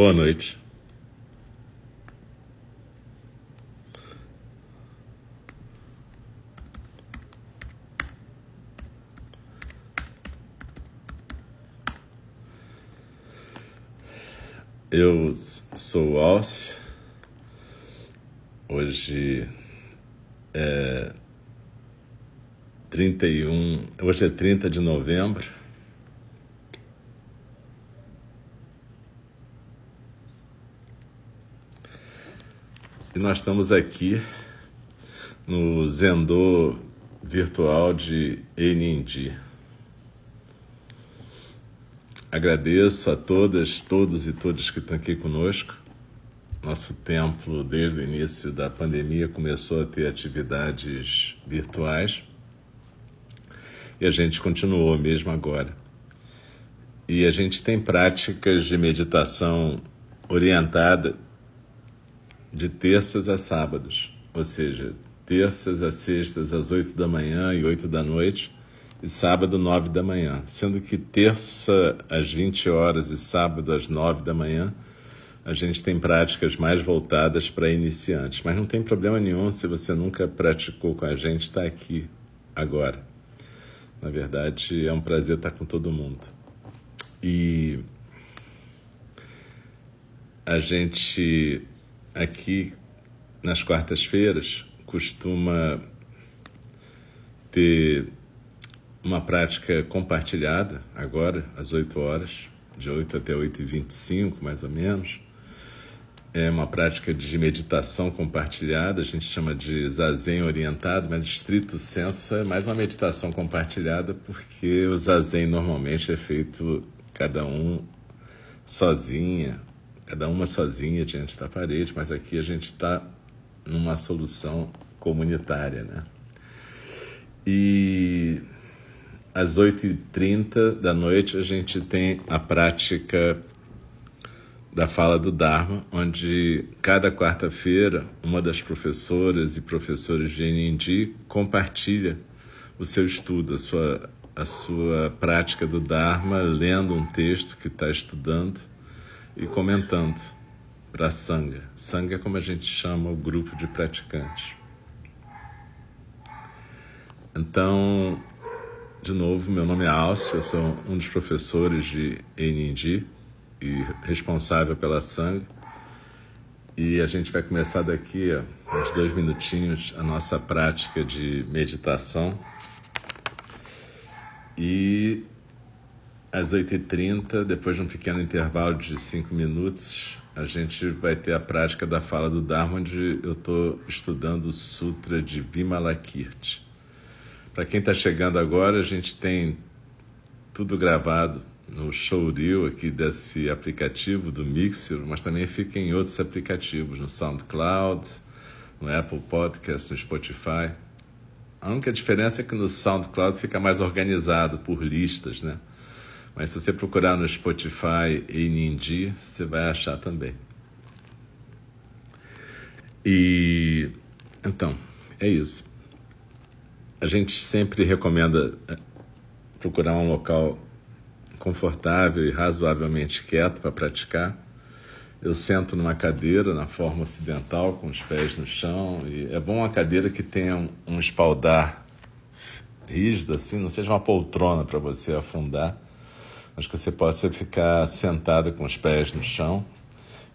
Boa noite. Eu sou Alce. Hoje é 31, hoje é 30 de novembro. E nós estamos aqui no Zendô virtual de Enindi. Agradeço a todas, todos e todas que estão aqui conosco. Nosso templo, desde o início da pandemia, começou a ter atividades virtuais e a gente continuou mesmo agora. E a gente tem práticas de meditação orientada de terças a sábados, ou seja, terças a sextas às oito da manhã e oito da noite e sábado, nove da manhã. Sendo que terça às 20 horas e sábado às nove da manhã, a gente tem práticas mais voltadas para iniciantes. Mas não tem problema nenhum se você nunca praticou com a gente estar tá aqui agora. Na verdade, é um prazer estar com todo mundo. E a gente aqui nas quartas-feiras costuma ter uma prática compartilhada, agora, às 8 horas, de 8 até 8 e 25 mais ou menos. É uma prática de meditação compartilhada, a gente chama de zazen orientado, mas estrito senso é mais uma meditação compartilhada, porque o zazen normalmente é feito cada um sozinha, cada uma sozinha diante da parede, mas aqui a gente está numa solução comunitária, né? E às 8h30 da noite, a gente tem a prática da fala do Dharma, onde cada quarta-feira uma das professoras e professores de NND compartilha o seu estudo, a sua, a sua prática do Dharma, lendo um texto que está estudando e comentando para a Sangha. Sangha é como a gente chama o grupo de praticantes. Então, de novo, meu nome é Alcio, eu sou um dos professores de NND e responsável pela sangue. E a gente vai começar daqui uns dois minutinhos a nossa prática de meditação. E às 8h30, depois de um pequeno intervalo de cinco minutos, a gente vai ter a prática da fala do Dharma, onde eu estou estudando o Sutra de Vimalakirti. Para quem está chegando agora, a gente tem tudo gravado no showreel aqui desse aplicativo do Mixer, mas também fica em outros aplicativos, no SoundCloud, no Apple Podcast, no Spotify. A única diferença é que no SoundCloud fica mais organizado por listas, né? Mas se você procurar no Spotify e Nindi, você vai achar também. E então, é isso a gente sempre recomenda eh, procurar um local confortável e razoavelmente quieto para praticar. Eu sento numa cadeira na forma ocidental, com os pés no chão, e é bom uma cadeira que tenha um, um espaldar rígido, assim, não seja uma poltrona para você afundar, mas que você possa ficar sentado com os pés no chão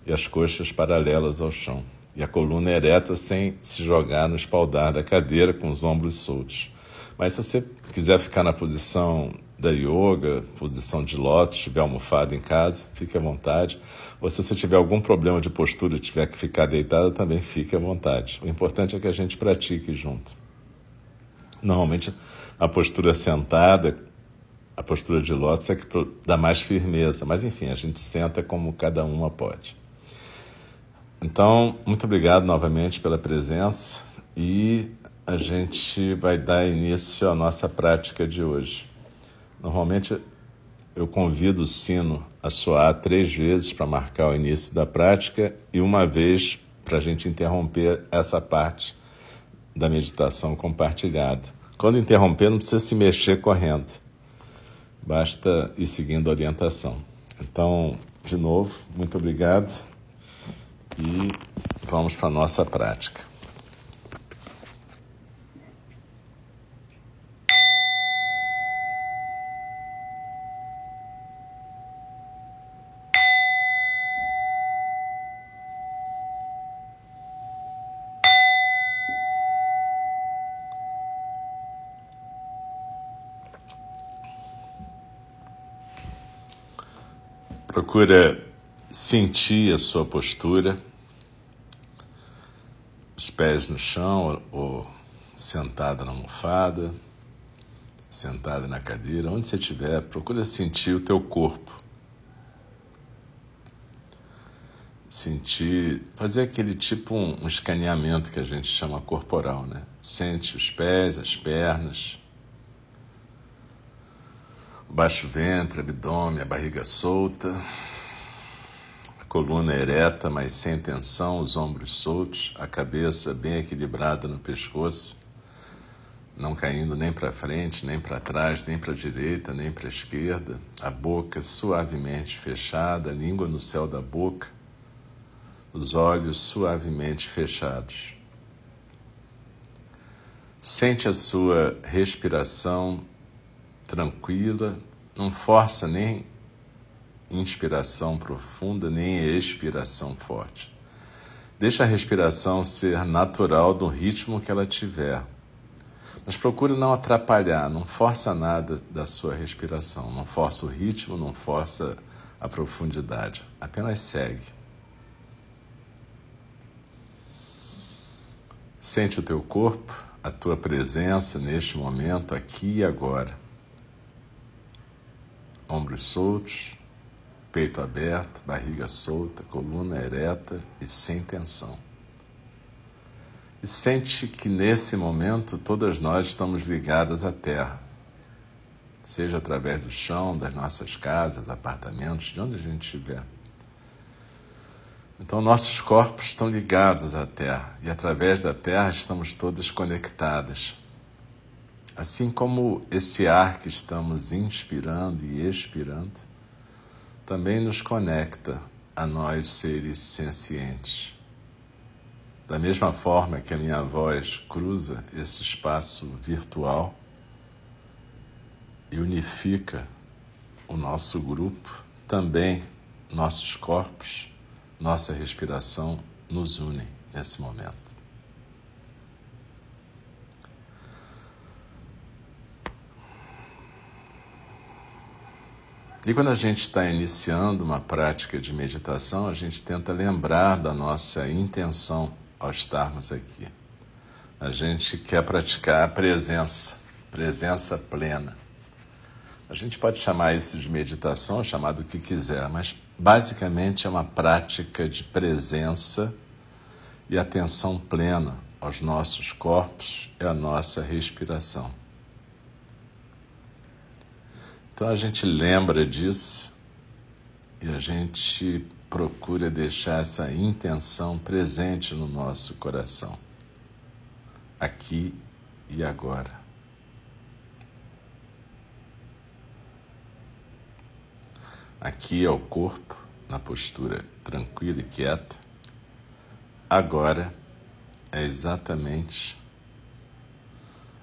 e as coxas paralelas ao chão e a coluna ereta sem se jogar no espaldar da cadeira com os ombros soltos. Mas se você quiser ficar na posição da yoga, posição de lótus, tiver almofada em casa, fique à vontade. Ou se você tiver algum problema de postura e tiver que ficar deitado, também fique à vontade. O importante é que a gente pratique junto. Normalmente a postura sentada, a postura de lótus é que dá mais firmeza, mas enfim, a gente senta como cada uma pode. Então, muito obrigado novamente pela presença e a gente vai dar início à nossa prática de hoje. Normalmente eu convido o sino a soar três vezes para marcar o início da prática e uma vez para a gente interromper essa parte da meditação compartilhada. Quando interromper, não precisa se mexer correndo, basta ir seguindo a orientação. Então, de novo, muito obrigado e vamos para a nossa prática. Procura sentir a sua postura, os pés no chão ou sentada na almofada, sentada na cadeira, onde você estiver, procura sentir o teu corpo. Sentir, fazer aquele tipo um, um escaneamento que a gente chama corporal, né? Sente os pés, as pernas, baixo ventre, abdômen, a barriga solta, a coluna ereta, mas sem tensão, os ombros soltos, a cabeça bem equilibrada no pescoço, não caindo nem para frente, nem para trás, nem para a direita, nem para a esquerda, a boca suavemente fechada, a língua no céu da boca, os olhos suavemente fechados. Sente a sua respiração tranquila, não força nem inspiração profunda, nem expiração forte. Deixa a respiração ser natural do ritmo que ela tiver. Mas procure não atrapalhar, não força nada da sua respiração, não força o ritmo, não força a profundidade, apenas segue. Sente o teu corpo, a tua presença neste momento, aqui e agora ombros soltos, peito aberto, barriga solta, coluna ereta e sem tensão. E sente que nesse momento todas nós estamos ligadas à Terra, seja através do chão, das nossas casas, apartamentos, de onde a gente estiver. Então, nossos corpos estão ligados à Terra e através da Terra estamos todas conectadas. Assim como esse ar que estamos inspirando e expirando, também nos conecta a nós seres sencientes. Da mesma forma que a minha voz cruza esse espaço virtual e unifica o nosso grupo, também nossos corpos, nossa respiração nos unem nesse momento. E quando a gente está iniciando uma prática de meditação, a gente tenta lembrar da nossa intenção ao estarmos aqui. A gente quer praticar a presença, presença plena. A gente pode chamar isso de meditação, chamar do que quiser, mas basicamente é uma prática de presença e atenção plena aos nossos corpos e à nossa respiração. Então a gente lembra disso e a gente procura deixar essa intenção presente no nosso coração, aqui e agora. Aqui é o corpo, na postura tranquila e quieta. Agora é exatamente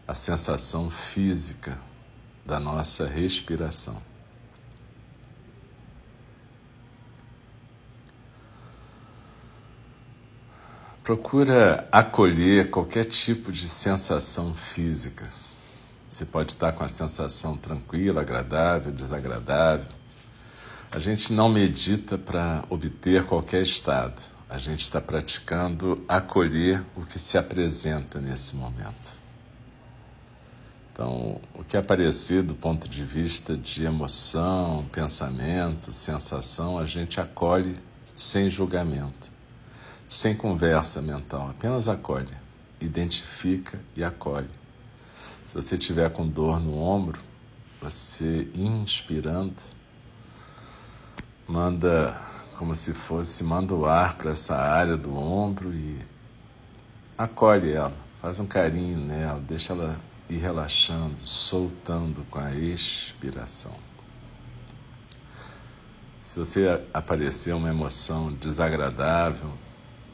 a sensação física da nossa respiração. Procura acolher qualquer tipo de sensação física. Você pode estar com a sensação tranquila, agradável, desagradável. A gente não medita para obter qualquer estado. A gente está praticando acolher o que se apresenta nesse momento. Então, o que aparecer do ponto de vista de emoção, pensamento, sensação, a gente acolhe sem julgamento, sem conversa mental, apenas acolhe, identifica e acolhe. Se você tiver com dor no ombro, você inspirando, manda como se fosse, manda o ar para essa área do ombro e acolhe ela, faz um carinho nela, deixa ela e relaxando, soltando com a expiração. Se você aparecer uma emoção desagradável,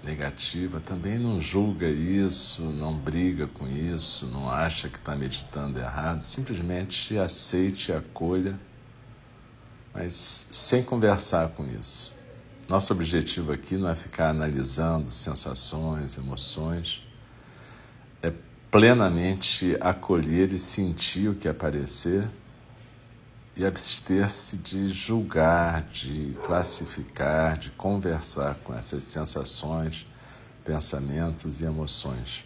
negativa, também não julga isso, não briga com isso, não acha que está meditando errado, simplesmente aceite e acolha, mas sem conversar com isso. Nosso objetivo aqui não é ficar analisando sensações, emoções, é plenamente acolher e sentir o que aparecer e abster-se de julgar, de classificar, de conversar com essas sensações, pensamentos e emoções.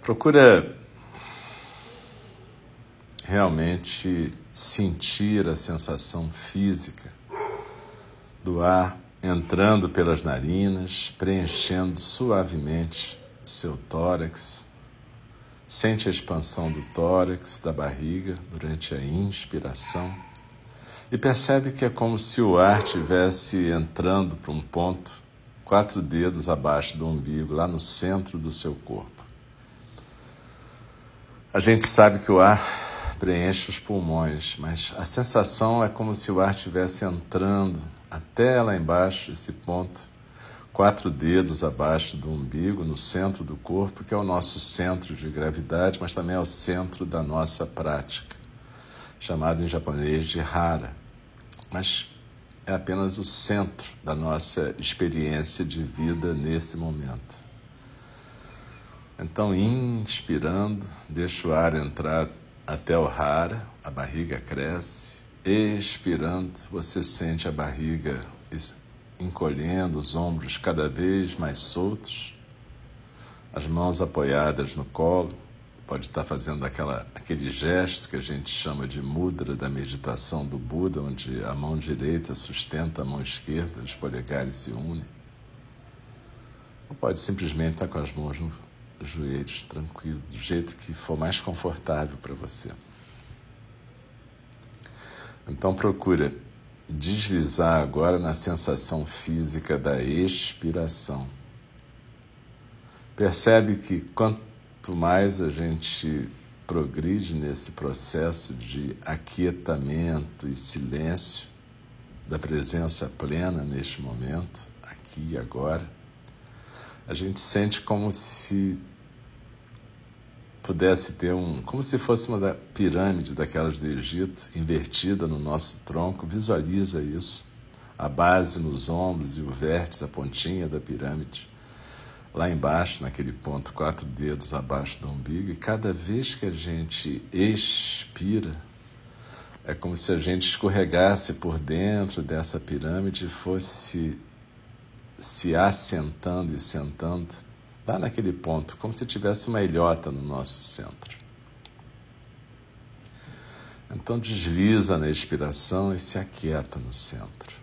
Procura realmente sentir a sensação física do ar entrando pelas narinas, preenchendo suavemente seu tórax Sente a expansão do tórax, da barriga durante a inspiração e percebe que é como se o ar estivesse entrando para um ponto quatro dedos abaixo do umbigo, lá no centro do seu corpo. A gente sabe que o ar preenche os pulmões, mas a sensação é como se o ar estivesse entrando até lá embaixo, esse ponto quatro dedos abaixo do umbigo, no centro do corpo, que é o nosso centro de gravidade, mas também é o centro da nossa prática, chamado em japonês de hara. Mas é apenas o centro da nossa experiência de vida nesse momento. Então, inspirando, deixa o ar entrar até o hara, a barriga cresce. Expirando, você sente a barriga encolhendo os ombros cada vez mais soltos, as mãos apoiadas no colo, pode estar fazendo aquela, aquele gesto que a gente chama de mudra da meditação do Buda, onde a mão direita sustenta a mão esquerda, os polegares se unem. Ou pode simplesmente estar com as mãos nos joelhos, tranquilo, do jeito que for mais confortável para você. Então procura deslizar agora na sensação física da expiração. Percebe que quanto mais a gente progride nesse processo de aquietamento e silêncio da presença plena neste momento, aqui e agora, a gente sente como se pudesse ter um, como se fosse uma pirâmide daquelas do Egito, invertida no nosso tronco, visualiza isso, a base nos ombros e o vértice, a pontinha da pirâmide, lá embaixo, naquele ponto, quatro dedos abaixo do umbigo, e cada vez que a gente expira, é como se a gente escorregasse por dentro dessa pirâmide e fosse se assentando e sentando lá naquele ponto, como se tivesse uma ilhota no nosso centro. Então desliza na expiração e se aquieta no centro.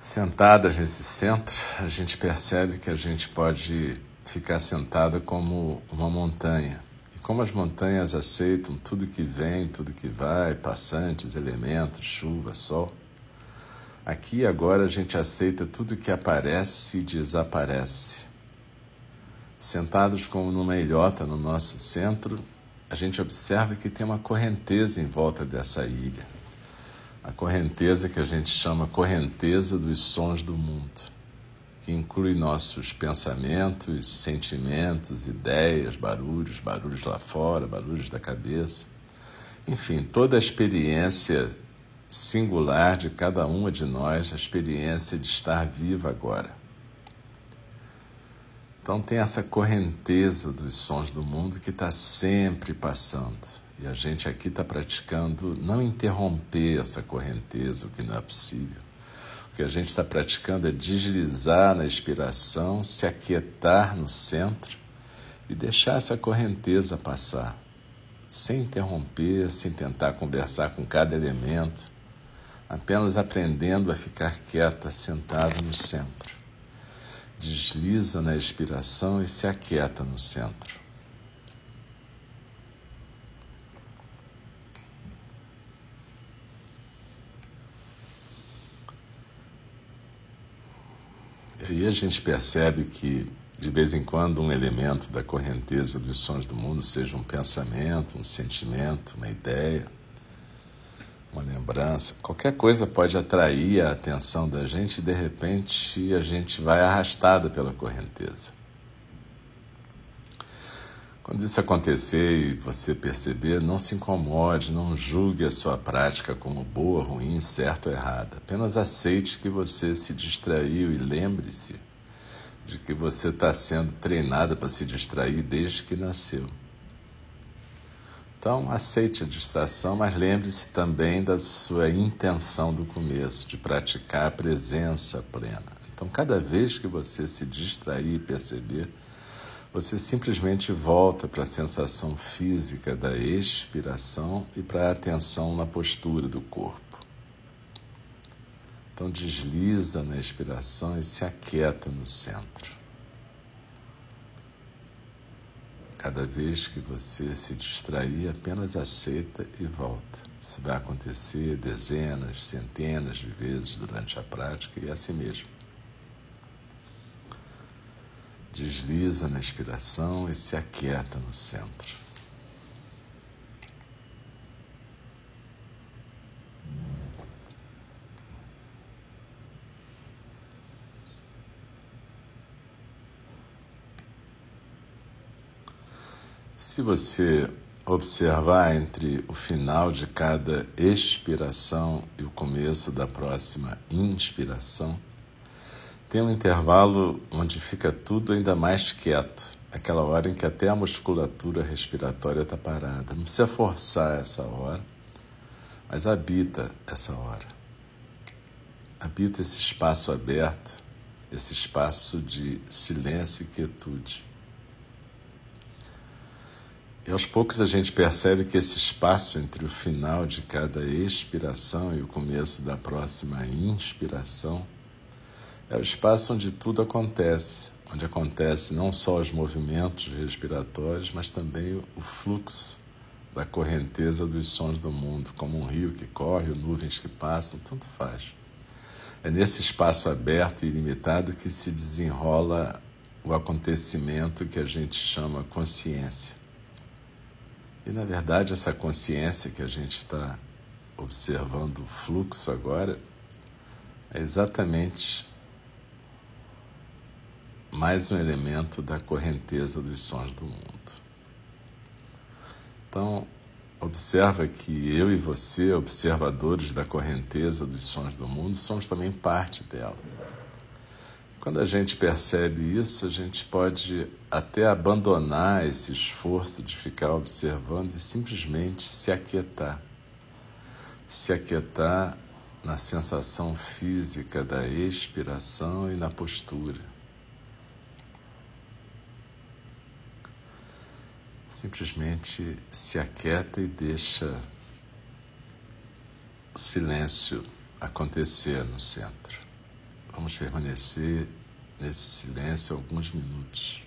Sentadas nesse centro, a gente percebe que a gente pode ficar sentada como uma montanha. E como as montanhas aceitam tudo que vem, tudo que vai, passantes, elementos, chuva, sol Aqui e agora a gente aceita tudo que aparece e desaparece. Sentados como numa ilhota no nosso centro, a gente observa que tem uma correnteza em volta dessa ilha. A correnteza que a gente chama correnteza dos sons do mundo, que inclui nossos pensamentos, sentimentos, ideias, barulhos, barulhos lá fora, barulhos da cabeça. Enfim, toda a experiência singular de cada uma de nós a experiência de estar viva agora. Então tem essa correnteza dos sons do mundo que está sempre passando. E a gente aqui está praticando não interromper essa correnteza, o que não é possível. O que a gente está praticando é deslizar na expiração, se aquietar no centro e deixar essa correnteza passar, sem interromper, sem tentar conversar com cada elemento apenas aprendendo a ficar quieta, sentada no centro. Desliza na expiração e se aquieta no centro. E aí a gente percebe que de vez em quando um elemento da correnteza dos sons do mundo, seja um pensamento, um sentimento, uma ideia, uma lembrança, qualquer coisa pode atrair a atenção da gente e de repente a gente vai arrastada pela correnteza. Quando isso acontecer e você perceber, não se incomode, não julgue a sua prática como boa, ruim, certa ou errada. Apenas aceite que você se distraiu e lembre-se de que você está sendo treinada para se distrair desde que nasceu. Então, aceite a distração, mas lembre-se também da sua intenção do começo, de praticar a presença plena. Então, cada vez que você se distrair e perceber, você simplesmente volta para a sensação física da expiração e para a atenção na postura do corpo. Então desliza na expiração e se aquieta no centro. Cada vez que você se distrair, apenas aceita e volta. Isso vai acontecer dezenas, centenas de vezes durante a prática e é assim mesmo. Desliza na expiração e se aquieta no centro. Se você observar entre o final de cada expiração e o começo da próxima inspiração, tem um intervalo onde fica tudo ainda mais quieto, aquela hora em que até a musculatura respiratória está parada. Não precisa forçar essa hora, mas habita essa hora. Habita esse espaço aberto, esse espaço de silêncio e quietude. E aos poucos a gente percebe que esse espaço entre o final de cada expiração e o começo da próxima inspiração é o espaço onde tudo acontece, onde acontece não só os movimentos respiratórios, mas também o fluxo da correnteza dos sons do mundo, como um rio que corre, nuvens que passam, tanto faz. É nesse espaço aberto e ilimitado que se desenrola o acontecimento que a gente chama consciência. E na verdade, essa consciência que a gente está observando o fluxo agora é exatamente mais um elemento da correnteza dos sons do mundo. Então, observa que eu e você, observadores da correnteza dos sons do mundo, somos também parte dela. Quando a gente percebe isso, a gente pode até abandonar esse esforço de ficar observando e simplesmente se aquietar. Se aquietar na sensação física da expiração e na postura. simplesmente se aquieta e deixa silêncio acontecer no centro. Vamos permanecer nesse silêncio alguns minutos.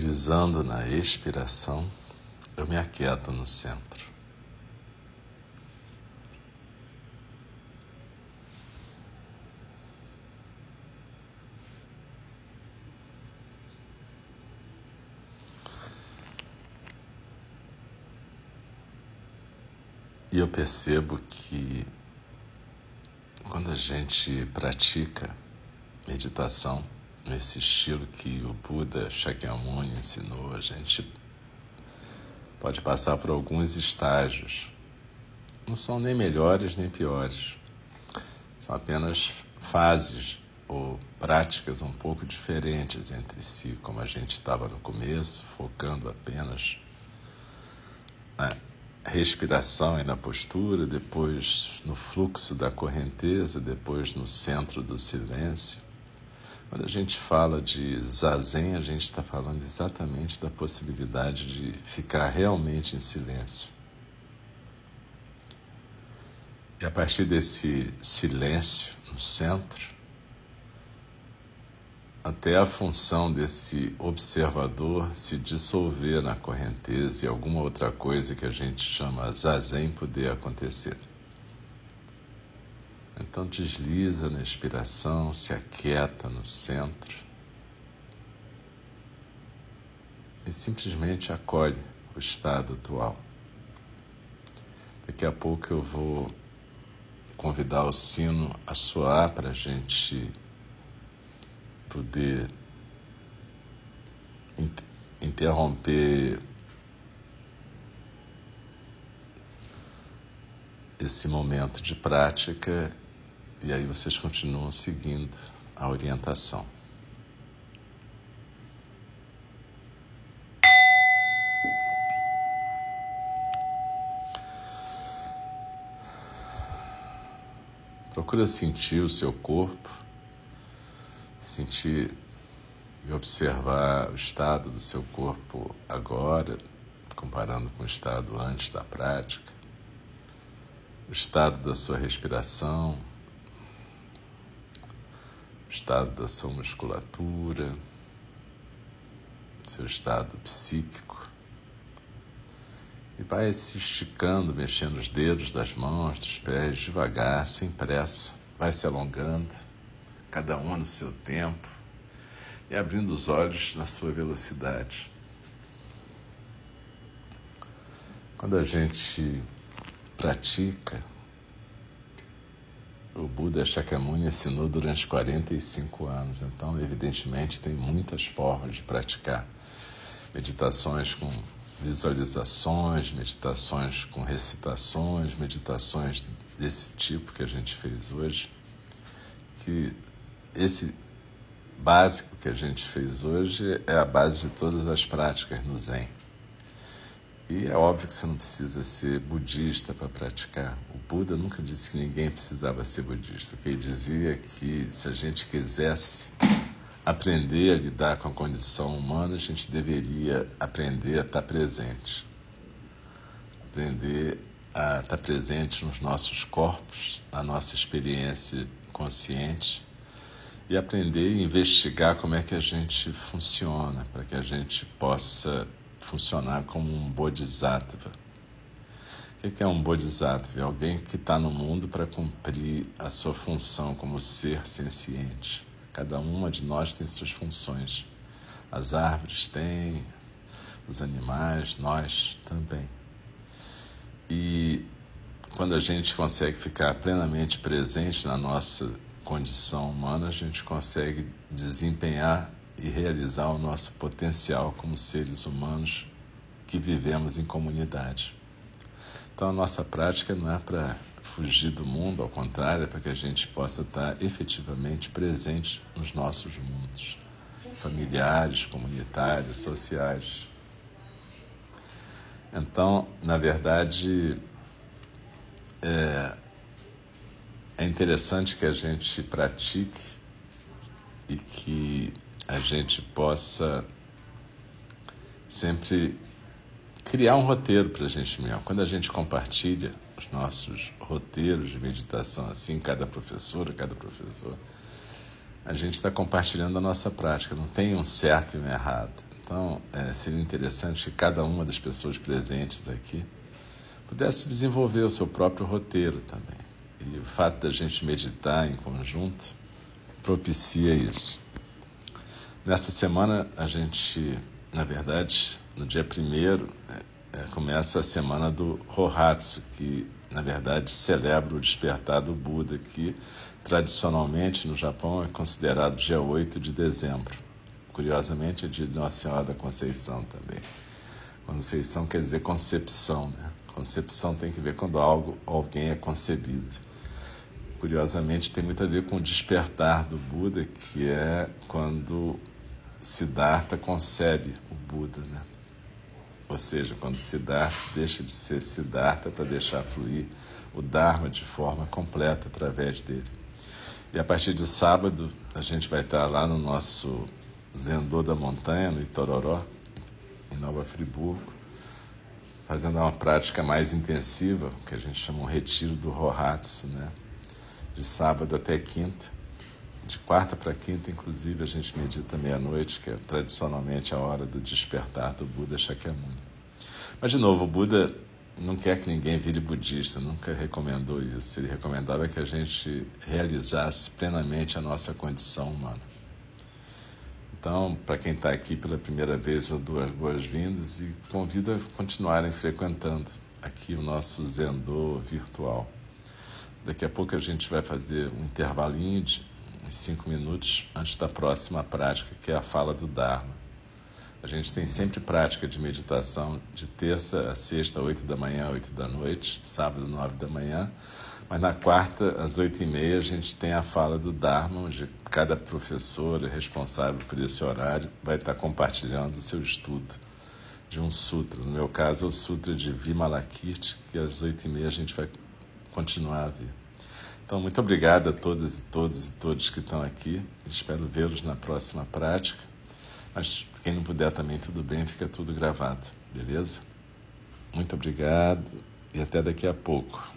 Deslizando na expiração, eu me aquieto no centro. E eu percebo que quando a gente pratica meditação nesse estilo que o Buda Shakyamuni ensinou, a gente pode passar por alguns estágios. Não são nem melhores nem piores. São apenas fases ou práticas um pouco diferentes entre si, como a gente estava no começo, focando apenas na respiração e na postura, depois no fluxo da correnteza, depois no centro do silêncio. Quando a gente fala de zazen, a gente está falando exatamente da possibilidade de ficar realmente em silêncio. E a partir desse silêncio no centro, até a função desse observador se dissolver na correnteza e alguma outra coisa que a gente chama zazen poder acontecer. Então desliza na expiração, se aquieta no centro e simplesmente acolhe o estado atual. Daqui a pouco eu vou convidar o sino a soar para a gente poder interromper esse momento de prática e aí vocês continuam seguindo a orientação. Procura sentir o seu corpo sentir e observar o estado do seu corpo agora, comparando com o estado antes da prática, o estado da sua respiração, estado da sua musculatura, seu estado psíquico. E vai se esticando, mexendo os dedos das mãos, dos pés, devagar, sem pressa, vai se alongando cada uma no seu tempo e abrindo os olhos na sua velocidade. Quando a gente pratica, o Buda Shakyamuni ensinou durante 45 anos, então, evidentemente, tem muitas formas de praticar. Meditações com visualizações, meditações com recitações, meditações desse tipo que a gente fez hoje, que esse básico que a gente fez hoje é a base de todas as práticas no Zen. E é óbvio que você não precisa ser budista para praticar. O Buda nunca disse que ninguém precisava ser budista. O que ele dizia é que se a gente quisesse aprender a lidar com a condição humana, a gente deveria aprender a estar presente. Aprender a estar presente nos nossos corpos, na nossa experiência consciente e aprender e investigar como é que a gente funciona, para que a gente possa funcionar como um bodhisattva. O que é um bodhisattva? É alguém que está no mundo para cumprir a sua função como ser senciente. Cada uma de nós tem suas funções. As árvores têm, os animais, nós também. E quando a gente consegue ficar plenamente presente na nossa condição humana, a gente consegue desempenhar e realizar o nosso potencial como seres humanos que vivemos em comunidade. Então, a nossa prática não é para fugir do mundo, ao contrário, é para que a gente possa estar efetivamente presente nos nossos mundos familiares, comunitários, sociais. Então, na verdade, é, é interessante que a gente pratique e que a gente possa sempre criar um roteiro para a gente mesmo. Quando a gente compartilha os nossos roteiros de meditação, assim, cada professora, cada professor, a gente está compartilhando a nossa prática. Não tem um certo e um errado. Então, é, seria interessante que cada uma das pessoas presentes aqui pudesse desenvolver o seu próprio roteiro também. E o fato da gente meditar em conjunto propicia isso. Nessa semana, a gente, na verdade, no dia primeiro, é, é, começa a semana do Rohatsu, que, na verdade, celebra o despertar do Buda, que tradicionalmente no Japão é considerado dia 8 de dezembro. Curiosamente, é dia de Nossa Senhora da Conceição também. Conceição quer dizer concepção, né? Concepção tem que ver quando algo, alguém é concebido. Curiosamente, tem muito a ver com o despertar do Buda, que é quando Siddhartha concebe o Buda, né? Ou seja, quando Siddhartha deixa de ser Siddhartha para deixar fluir o Dharma de forma completa através dele. E a partir de sábado, a gente vai estar lá no nosso Zendô da Montanha, no Itororó, em Nova Friburgo, fazendo uma prática mais intensiva, que a gente chama um retiro do Rohatsu, né? De sábado até quinta. De quarta para quinta, inclusive, a gente medita meia-noite, que é tradicionalmente a hora do despertar do Buda Shakyamuni. Mas, de novo, o Buda não quer que ninguém vire budista, nunca recomendou isso. Ele recomendava que a gente realizasse plenamente a nossa condição humana. Então, para quem está aqui pela primeira vez, eu dou as boas-vindas e convido a continuarem frequentando aqui o nosso Zendô virtual. Daqui a pouco a gente vai fazer um intervalinho de uns cinco minutos antes da próxima prática, que é a fala do Dharma. A gente tem sempre prática de meditação de terça a sexta, oito da manhã, oito da noite, sábado, nove da manhã, mas na quarta, às oito e meia, a gente tem a fala do Dharma, onde cada professor responsável por esse horário vai estar compartilhando o seu estudo de um sutra. No meu caso, é o Sutra de Vimalakirti, que às oito e meia a gente vai continuar a ver. Então, muito obrigado a todas e todos e todos que estão aqui. Espero vê-los na próxima prática. Mas quem não puder também, tudo bem, fica tudo gravado, beleza? Muito obrigado e até daqui a pouco.